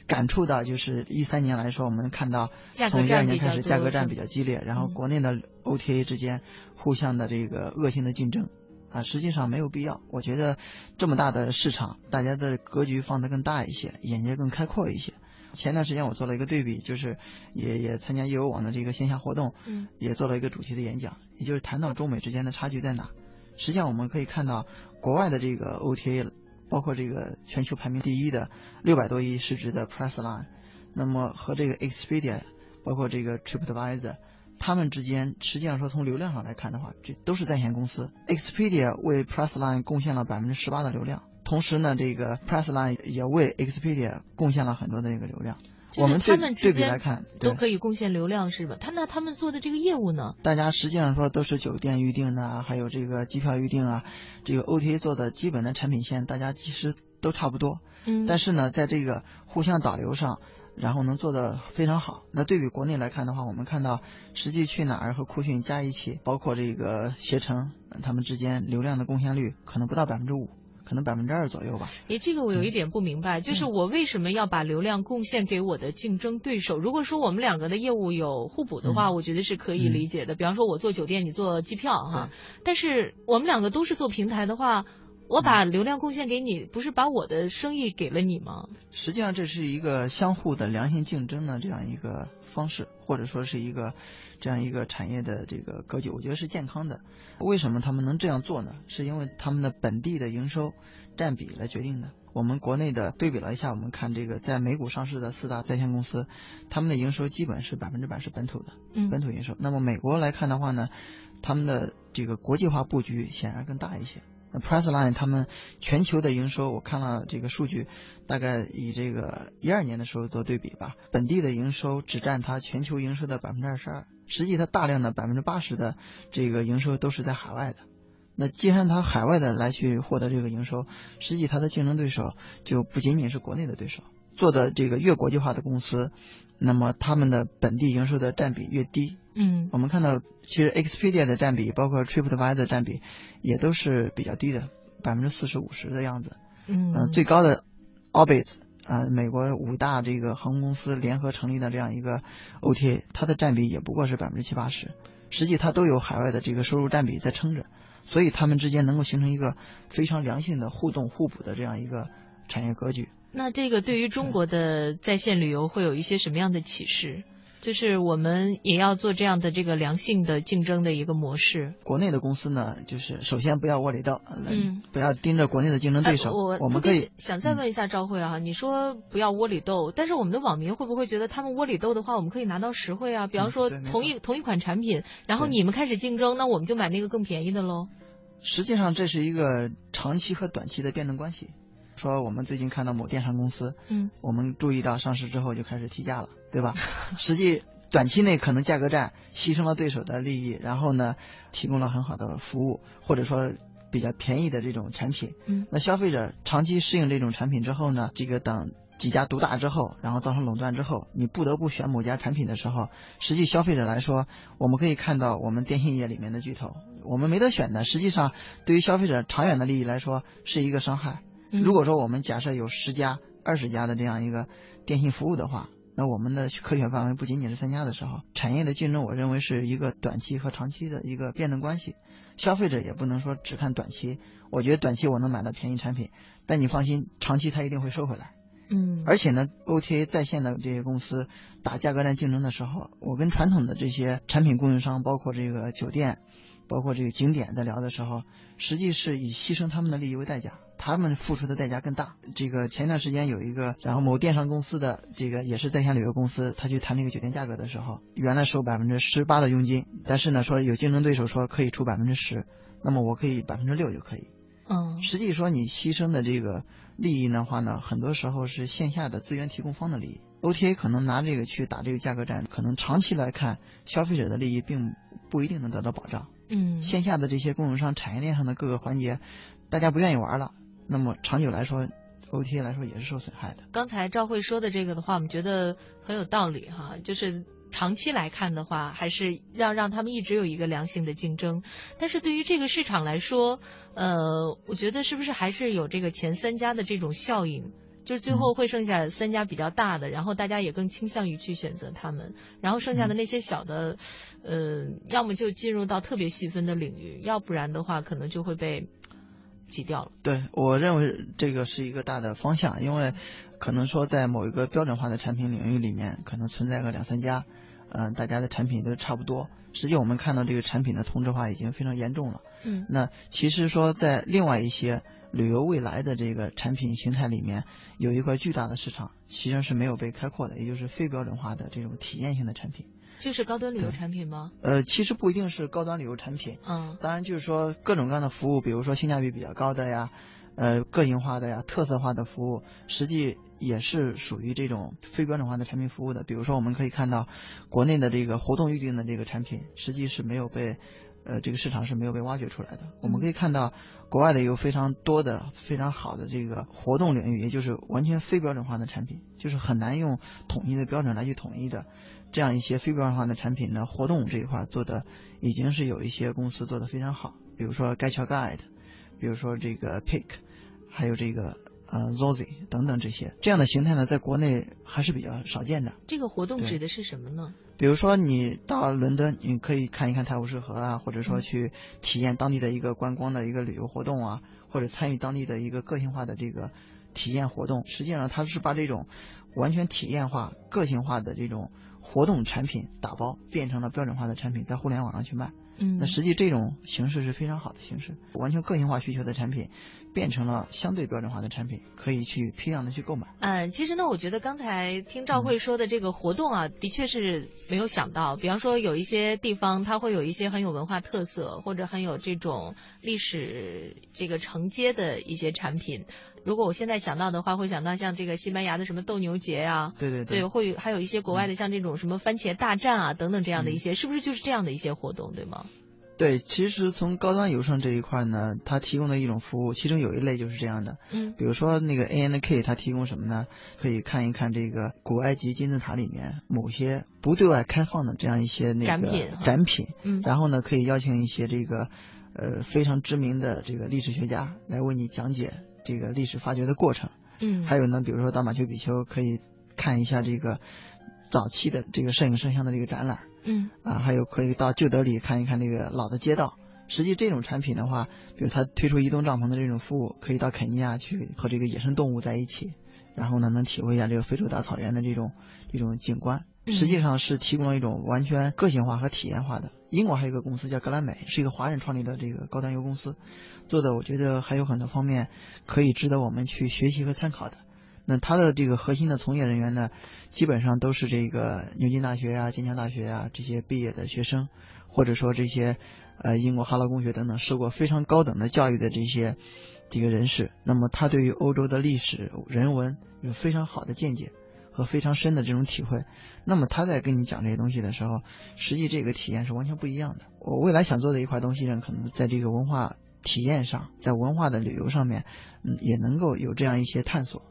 感触到就是一三年来说，我们看到从一二年开始价格战比较激烈，然后嗯国内的 OTA 之间互相的这个恶性的竞争，啊，实际上没有必要。我觉得这么大的市场，大家的格局放得更大一些，眼界更开阔一些。前段时间我做了一个对比，就是也也参加业务网的这个线下活动，嗯也做了一个主题的演讲，也就是谈到中美之间的差距在哪。实际上我们可以看到，国外的这个 OTA，包括这个全球排名第一的六百多亿市值的 Pressline，那么和这个 Expedia，包括这个 TripAdvisor，他们之间实际上说从流量上来看的话，这都是在线公司。Expedia 为 Pressline 贡献了百分之十八的流量，同时呢，这个 Pressline 也为 Expedia 贡献了很多的这个流量。我们对他们之对比间来看，都对可以贡献流量是吧？他那他们做的这个业务呢？大家实际上说都是酒店预订的啊，还有这个机票预订啊，这个 OTA 做的基本的产品线，大家其实都差不多。嗯但是呢，在这个互相导流上，然后能做得非常好。那对比国内来看的话，我们看到实际去哪儿和酷讯加一起，包括这个携程，他们之间流量的贡献率可能不到百分之五，可能百分之二左右吧。诶，这个我有一点不明白，就是我为什么要把流量贡献给我的竞争对手？如果说我们两个的业务有互补的话，我觉得是可以理解的。比方说，我做酒店，你做机票，哈。但是我们两个都是做平台的话，我把流量贡献给你，不是把我的生意给了你吗？实际上这是一个相互的良性竞争的这样一个方式，或者说是一个这样一个产业的这个格局，我觉得是健康的。为什么他们能这样做呢？是因为他们的本地的营收占比来决定的。我们国内的对比了一下，我们看这个在美股上市的四大在线公司，他们的营收基本是百分之百是本土的，嗯本土营收。那么美国来看的话呢，他们的这个国际化布局显然更大一些。那 Pressline 他们全球的营收，我看了这个数据，大概以这个一二年的时候做对比吧，本地的营收只占它全球营收的百分之二十二，实际它大量的百分之八十的这个营收都是在海外的。那既然它海外的来去获得这个营收，实际它的竞争对手就不仅仅是国内的对手，做的这个越国际化的公司，那么他们的本地营收的占比越低。嗯我们看到，其实 Expedia 的占比，包括 TripAdvisor 的占比，也都是比较低的，百分之四十五十的样子。嗯呃最高的 Orbit 啊、美国五大这个航空公司联合成立的这样一个 OTA，它的占比也不过是百分之七八十，实际它都有海外的这个收入占比在撑着，所以他们之间能够形成一个非常良性的互动互补的这样一个产业格局。那这个对于中国的在线旅游会有一些什么样的启示？就是我们也要做这样的这个良性的竞争的一个模式。国内的公司呢，就是首先不要窝里斗，呃嗯，不要盯着国内的竞争对手，哎我我们可以想再问一下赵慧啊，你说不要窝里斗，但是我们的网民会不会觉得他们窝里斗的话，我们可以拿到实惠啊？比方说同一同一款产品，然后你们开始竞争，那我们就买那个更便宜的喽。实际上这是一个长期和短期的辩证关系。说我们最近看到某电商公司，嗯，我们注意到上市之后就开始提价了，对吧？实际短期内可能价格战牺牲了对手的利益，然后呢，提供了很好的服务，或者说比较便宜的这种产品。嗯，那消费者长期适应这种产品之后呢，这个等几家独大之后，然后造成垄断之后，你不得不选某家产品的时候，实际消费者来说，我们可以看到我们电信业里面的巨头，我们没得选的。实际上，对于消费者长远的利益来说，是一个伤害。如果说我们假设有十家、二十家的这样一个电信服务的话，那我们的可选范围不仅仅是三家的时候，产业的竞争，我认为是一个短期和长期的一个辩证关系。消费者也不能说只看短期，我觉得短期我能买到便宜产品，但你放心，长期它一定会收回来。嗯，而且呢，OTA 在线的这些公司打价格战竞争的时候，我跟传统的这些产品供应商，包括这个酒店，包括这个景点在聊的时候，实际是以牺牲他们的利益为代价。他们付出的代价更大。这个前段时间有一个，然后某电商公司的这个也是在线旅游公司，他去谈那个酒店价格的时候，原来收百分之十八的佣金，但是呢说有竞争对手说可以出百分之十，那么我可以百分之六就可以。嗯，实际说你牺牲的这个利益的话呢，很多时候是线下的资源提供方的利益。OTA 可能拿这个去打这个价格战，可能长期来看，消费者的利益并不一定能得到保障。嗯，线下的这些供应商产业链上的各个环节，大家不愿意玩了。那么长久来说，OTA 来说也是受损害的。刚才赵慧说的这个的话，我们觉得很有道理哈，就是长期来看的话，还是要让他们一直有一个良性的竞争。但是对于这个市场来说，呃，我觉得是不是还是有这个前三家的这种效应，就最后会剩下三家比较大的，然后大家也更倾向于去选择他们，然后剩下的那些小的，呃，要么就进入到特别细分的领域，要不然的话可能就会被。挤掉了。对我认为这个是一个大的方向，因为可能说在某一个标准化的产品领域里面，可能存在个两三家，嗯，大家的产品都差不多。实际我们看到这个产品的同质化已经非常严重了。嗯，那其实说在另外一些旅游未来的这个产品形态里面，有一块巨大的市场，其实是没有被开阔的，也就是非标准化的这种体验性的产品。就是高端旅游产品吗？呃，其实不一定是高端旅游产品。嗯，当然就是说各种各样的服务，比如说性价比比较高的呀，呃，个性化的呀，特色化的服务，实际也是属于这种非标准化的产品服务的。比如说我们可以看到，国内的这个活动预订的这个产品，实际是没有被。呃，这个市场是没有被挖掘出来的。我们可以看到，国外的有非常多的非常好的这个活动领域，也就是完全非标准化的产品，就是很难用统一的标准来去统一的。这样一些非标准化的产品呢，活动这一块做的已经是有一些公司做的非常好，比如说 Get Your Guide，比如说这个 Pick，还有这个呃 Zozy 等等这些这样的形态呢，在国内还是比较少见的。这个活动指的是什么呢？比如说，你到伦敦，你可以看一看泰晤士河啊，或者说去体验当地的一个观光的一个旅游活动啊，或者参与当地的一个个性化的这个体验活动。实际上，它是把这种完全体验化、个性化的这种活动产品打包，变成了标准化的产品，在互联网上去卖。嗯，那实际这种形式是非常好的形式，完全个性化需求的产品变成了相对标准化的产品，可以去批量的去购买。嗯，其实呢，我觉得刚才听赵慧说的这个活动啊，的确是没有想到。比方说，有一些地方它会有一些很有文化特色，或者很有这种历史这个承接的一些产品。如果我现在想到的话，会想到像这个西班牙的什么斗牛节啊，对对对，会还有一些国外的像这种什么番茄大战啊等等这样的一些，是不是就是这样的一些活动，对吗？对，其实从高端游胜这一块呢，它提供的一种服务，其中有一类就是这样的。嗯，比如说那个 A N K，它提供什么呢？可以看一看这个古埃及金字塔里面某些不对外开放的这样一些那个展品。展品。嗯，然后呢，可以邀请一些这个呃非常知名的这个历史学家来为你讲解这个历史发掘的过程。嗯，还有呢，比如说到马丘比丘可以看一下这个早期的这个摄影摄像的这个展览。嗯啊，还有可以到旧德里看一看这个老的街道。实际这种产品的话，比如它推出移动帐篷的这种服务，可以到肯尼亚去和这个野生动物在一起，然后呢能体会一下这个非洲大草原的这种这种景观。实际上是提供了一种完全个性化和体验化的。英国还有一个公司叫格兰美，是一个华人创立的这个高端游公司，做的我觉得还有很多方面可以值得我们去学习和参考的。那他的这个核心的从业人员呢，基本上都是这个牛津大学啊、剑桥大学啊这些毕业的学生，或者说这些呃英国哈罗公学等等受过非常高等的教育的这些这个人士，那么他对于欧洲的历史人文有非常好的见解和非常深的这种体会。那么他在跟你讲这些东西的时候，实际这个体验是完全不一样的。我未来想做的一块东西呢，可能在这个文化体验上，在文化的旅游上面，嗯，也能够有这样一些探索。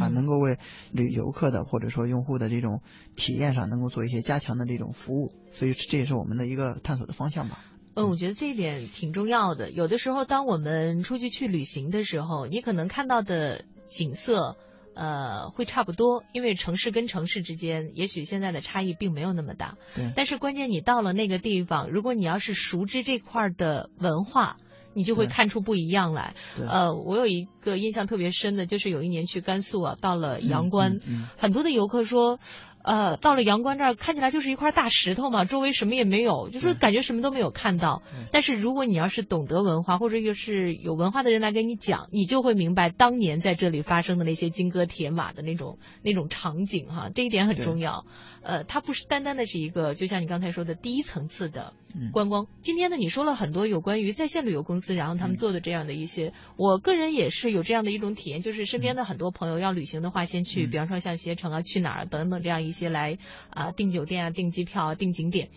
啊，能够为旅游客的或者说用户的这种体验上，能够做一些加强的这种服务，所以这也是我们的一个探索的方向吧。嗯，我觉得这一点挺重要的。有的时候，当我们出去去旅行的时候，你可能看到的景色，呃，会差不多，因为城市跟城市之间，也许现在的差异并没有那么大。对。但是关键，你到了那个地方，如果你要是熟知这块的文化。你就会看出不一样来。呃，我有一个印象特别深的，就是有一年去甘肃啊，到了阳关，很多的游客说。呃，到了阳关这儿，看起来就是一块大石头嘛，周围什么也没有，就是感觉什么都没有看到。但是如果你要是懂得文化，或者又是有文化的人来跟你讲，你就会明白当年在这里发生的那些金戈铁马的那种那种场景哈，这一点很重要。呃，它不是单单的是一个，就像你刚才说的第一层次的观光。今天呢，你说了很多有关于在线旅游公司，然后他们做的这样的一些，我个人也是有这样的一种体验，就是身边的很多朋友要旅行的话，先去，比方说像携程啊、去哪儿等等这样一。一些来啊订酒店啊订机票啊订景点，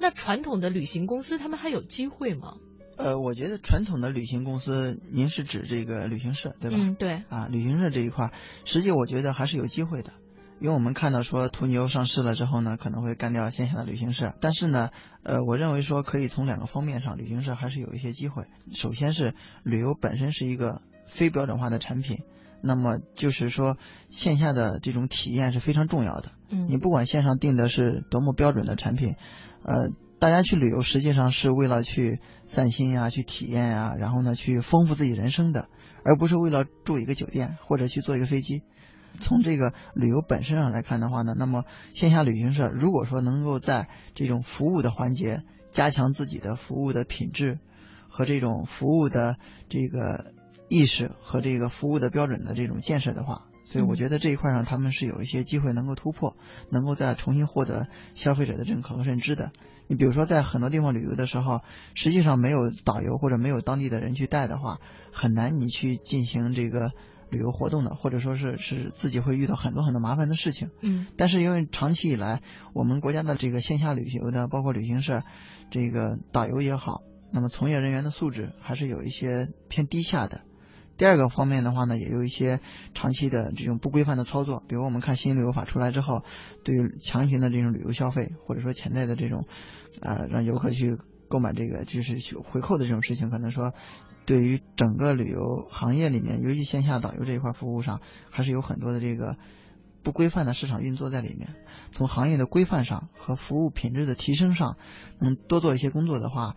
那传统的旅行公司他们还有机会吗？呃，我觉得传统的旅行公司，您是指这个旅行社对吧？嗯，对。啊，旅行社这一块，实际我觉得还是有机会的，因为我们看到说途牛上市了之后呢，可能会干掉线下的旅行社，但是呢，呃，我认为说可以从两个方面上，旅行社还是有一些机会。首先是旅游本身是一个非标准化的产品。那么就是说，线下的这种体验是非常重要的。嗯，你不管线上定的是多么标准的产品，呃，大家去旅游实际上是为了去散心呀、去体验呀，然后呢去丰富自己人生的，而不是为了住一个酒店或者去坐一个飞机。从这个旅游本身上来看的话呢，那么线下旅行社如果说能够在这种服务的环节加强自己的服务的品质和这种服务的这个。意识和这个服务的标准的这种建设的话，所以我觉得这一块上他们是有一些机会能够突破，能够再重新获得消费者的认可和认知的。你比如说在很多地方旅游的时候，实际上没有导游或者没有当地的人去带的话，很难你去进行这个旅游活动的，或者说是是自己会遇到很多很多麻烦的事情。嗯。但是因为长期以来我们国家的这个线下旅游的，包括旅行社，这个导游也好，那么从业人员的素质还是有一些偏低下的。第二个方面的话呢，也有一些长期的这种不规范的操作，比如我们看新旅游法出来之后，对于强行的这种旅游消费，或者说潜在的这种，呃，让游客去购买这个就是去回扣的这种事情，可能说对于整个旅游行业里面，尤其线下导游这一块服务上，还是有很多的这个不规范的市场运作在里面。从行业的规范上和服务品质的提升上，能多做一些工作的话，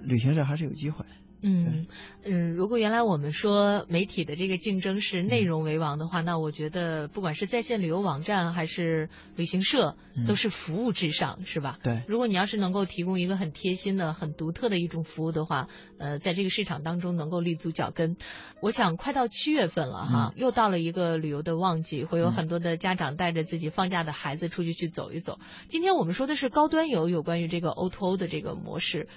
旅行社还是有机会。嗯嗯，如果原来我们说媒体的这个竞争是内容为王的话，那我觉得不管是在线旅游网站还是旅行社，都是服务至上，是吧？对。如果你要是能够提供一个很贴心的、很独特的一种服务的话，呃，在这个市场当中能够立足脚跟。我想快到七月份了哈，又到了一个旅游的旺季，会有很多的家长带着自己放假的孩子出去去走一走。今天我们说的是高端游，有关于这个 O to O 的这个模式。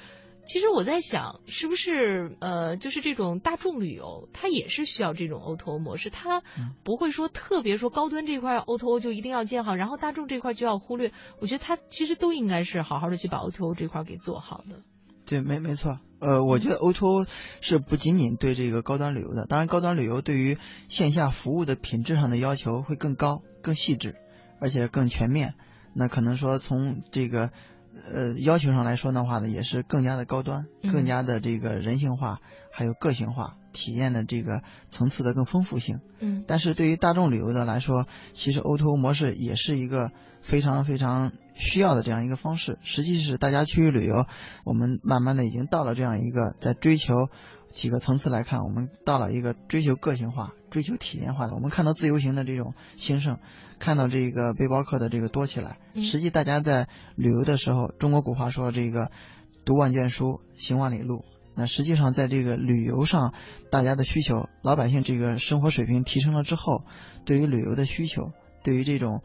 其实我在想，是不是呃，就是这种大众旅游，它也是需要这种 O2O O 模式，它不会说特别说高端这块 O2O O 就一定要建好，然后大众这块就要忽略。我觉得它其实都应该是好好的去把 O2O O 这块给做好的。对，没没错。呃，我觉得 O to O 是不仅仅对这个高端旅游的，当然高端旅游对于线下服务的品质上的要求会更高、更细致，而且更全面。那可能说从这个。呃，要求上来说的话呢，也是更加的高端，更加的这个人性化，还有个性化，体验的这个层次的更丰富性。嗯，但是对于大众旅游的来说，其实 O2O 模式也是一个非常非常需要的这样一个方式。实际是大家去旅游，我们慢慢的已经到了这样一个在追求几个层次来看，我们到了一个追求个性化。追求体验化的，我们看到自由行的这种兴盛，看到这个背包客的这个多起来。实际大家在旅游的时候，中国古话说这个读万卷书，行万里路。那实际上在这个旅游上，大家的需求，老百姓这个生活水平提升了之后，对于旅游的需求，对于这种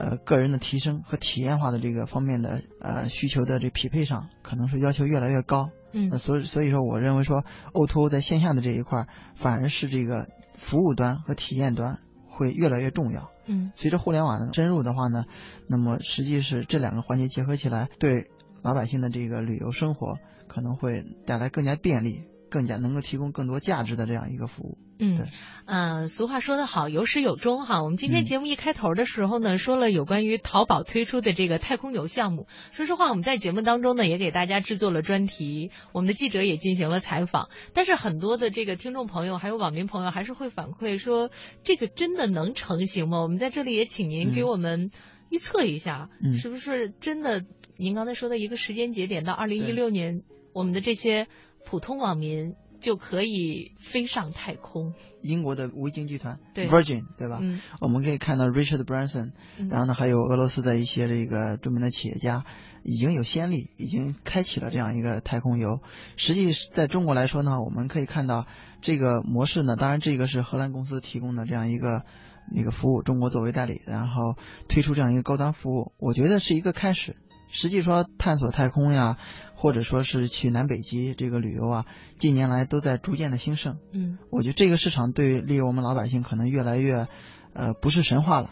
呃个人的提升和体验化的这个方面的呃需求的这匹配上，可能是要求越来越高。嗯那所以所以说，我认为说 O2O 在线下的这一块，反而是这个服务端和体验端会越来越重要。嗯随着互联网的深入的话呢，那么实际是这两个环节结合起来，对老百姓的这个旅游生活可能会带来更加便利、更加能够提供更多价值的这样一个服务。嗯，呃，俗话说得好，有始有终哈。我们今天嗯节目一开头的时候呢，说了有关于淘宝推出的这个太空游项目。说实话，我们在节目当中呢，也给大家制作了专题，我们的记者也进行了采访。但是很多的这个听众朋友还有网民朋友还是会反馈说，这个真的能成型吗？我们在这里也请您给嗯我们预测一下，嗯是不是真的？您刚才说的一个时间节点到二零一六年，我们的这些普通网民就可以飞上太空。英国的维京集团对 Virgin 对吧？嗯我们可以看到 Richard Branson，、嗯然后呢还有俄罗斯的一些这个著名的企业家已经有先例，已经开启了这样一个太空游。实际在中国来说呢，我们可以看到这个模式呢，当然这个是荷兰公司提供的这样一个一个服务，中国作为代理，然后推出这样一个高端服务，我觉得是一个开始。实际说探索太空呀，或者说是去南北极这个旅游啊，近年来都在逐渐的兴盛。嗯我觉得这个市场对利于我们老百姓可能越来越，呃，不是神话了。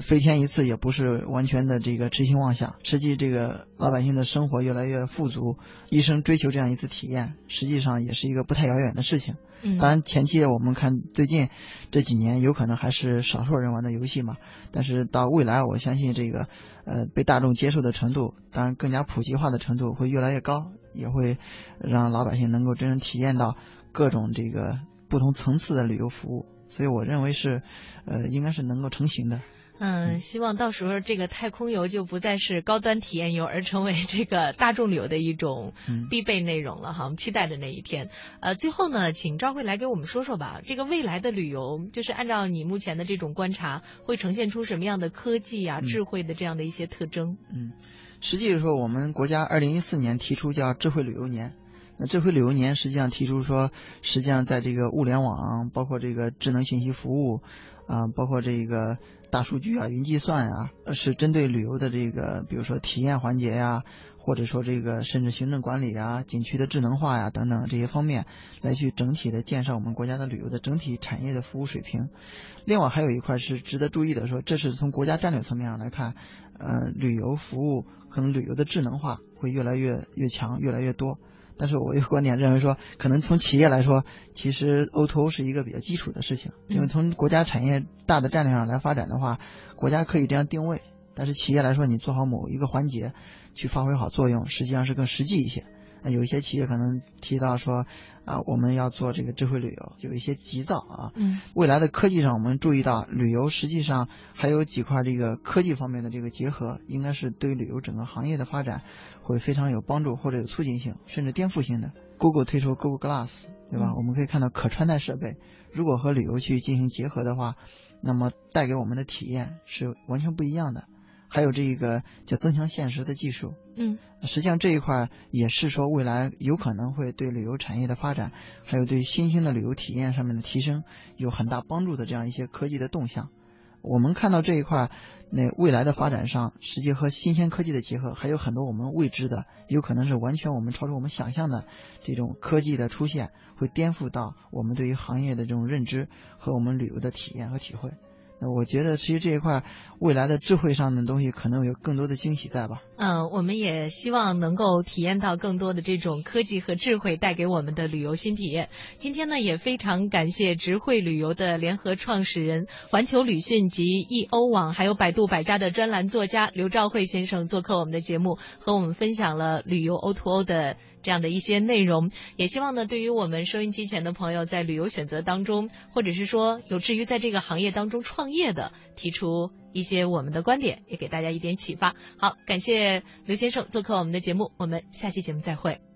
飞天一次也不是完全的这个痴心妄想，实际这个老百姓的生活越来越富足，一生追求这样一次体验，实际上也是一个不太遥远的事情。嗯当然前期我们看最近这几年有可能还是少数人玩的游戏嘛，但是到未来我相信这个呃被大众接受的程度，当然更加普及化的程度会越来越高，也会让老百姓能够真正体验到各种这个不同层次的旅游服务，所以我认为是呃应该是能够成型的。嗯，希望到时候这个太空游就不再是高端体验游，而成为这个大众旅游的一种嗯必备内容了哈。我们期待着那一天。呃，最后呢，请赵慧来给我们说说吧，这个未来的旅游，就是按照你目前的这种观察，会呈现出什么样的科技啊、嗯智慧的这样的一些特征？嗯，实际说我们国家二零一四年提出叫智慧旅游年。那智慧旅游年实际上提出说，实际上在这个物联网，包括这个智能信息服务，啊、包括这个大数据啊、云计算啊，是针对旅游的这个，比如说体验环节呀，或者说这个甚至行政管理啊、景区的智能化呀等等这些方面，来去整体的建设我们国家的旅游的整体产业的服务水平。另外还有一块是值得注意的说，这是从国家战略层面上来看，呃，旅游服务可能旅游的智能化会越来越越强，越来越多。但是我有观点认为说，可能从企业来说，其实 O2O 是一个比较基础的事情，因为从国家产业大的战略上来发展的话，国家可以这样定位，但是企业来说，你做好某一个环节，去发挥好作用，实际上是更实际一些。那有一些企业可能提到说，啊，我们要做这个智慧旅游，有一些急躁啊。嗯，未来的科技上，我们注意到旅游实际上还有几块这个科技方面的这个结合，应该是对旅游整个行业的发展会非常有帮助或者有促进性，甚至颠覆性的。Google 推出 Google Glass，对吧？嗯我们可以看到可穿戴设备，如果和旅游去进行结合的话，那么带给我们的体验是完全不一样的。还有这个叫增强现实的技术，嗯，实际上这一块也是说未来有可能会对旅游产业的发展，还有对新兴的旅游体验上面的提升有很大帮助的这样一些科技的动向。我们看到这一块，那未来的发展上，实际和新鲜科技的结合，还有很多我们未知的，有可能是完全我们超出我们想象的这种科技的出现，会颠覆到我们对于行业的这种认知和我们旅游的体验和体会。那我觉得，其实这一块未来的智慧上的东西，可能有更多的惊喜在吧。嗯，我们也希望能够体验到更多的这种科技和智慧带给我们的旅游新体验。今天呢，也非常感谢直汇旅游的联合创始人、环球旅讯及易欧网还有百度百家的专栏作家刘兆慧先生做客我们的节目，和我们分享了旅游 O2O 的这样的一些内容。也希望呢，对于我们收音机前的朋友，在旅游选择当中，或者是说有志于在这个行业当中创业的，提出一些我们的观点，也给大家一点启发。好，感谢刘先生做客我们的节目，我们下期节目再会。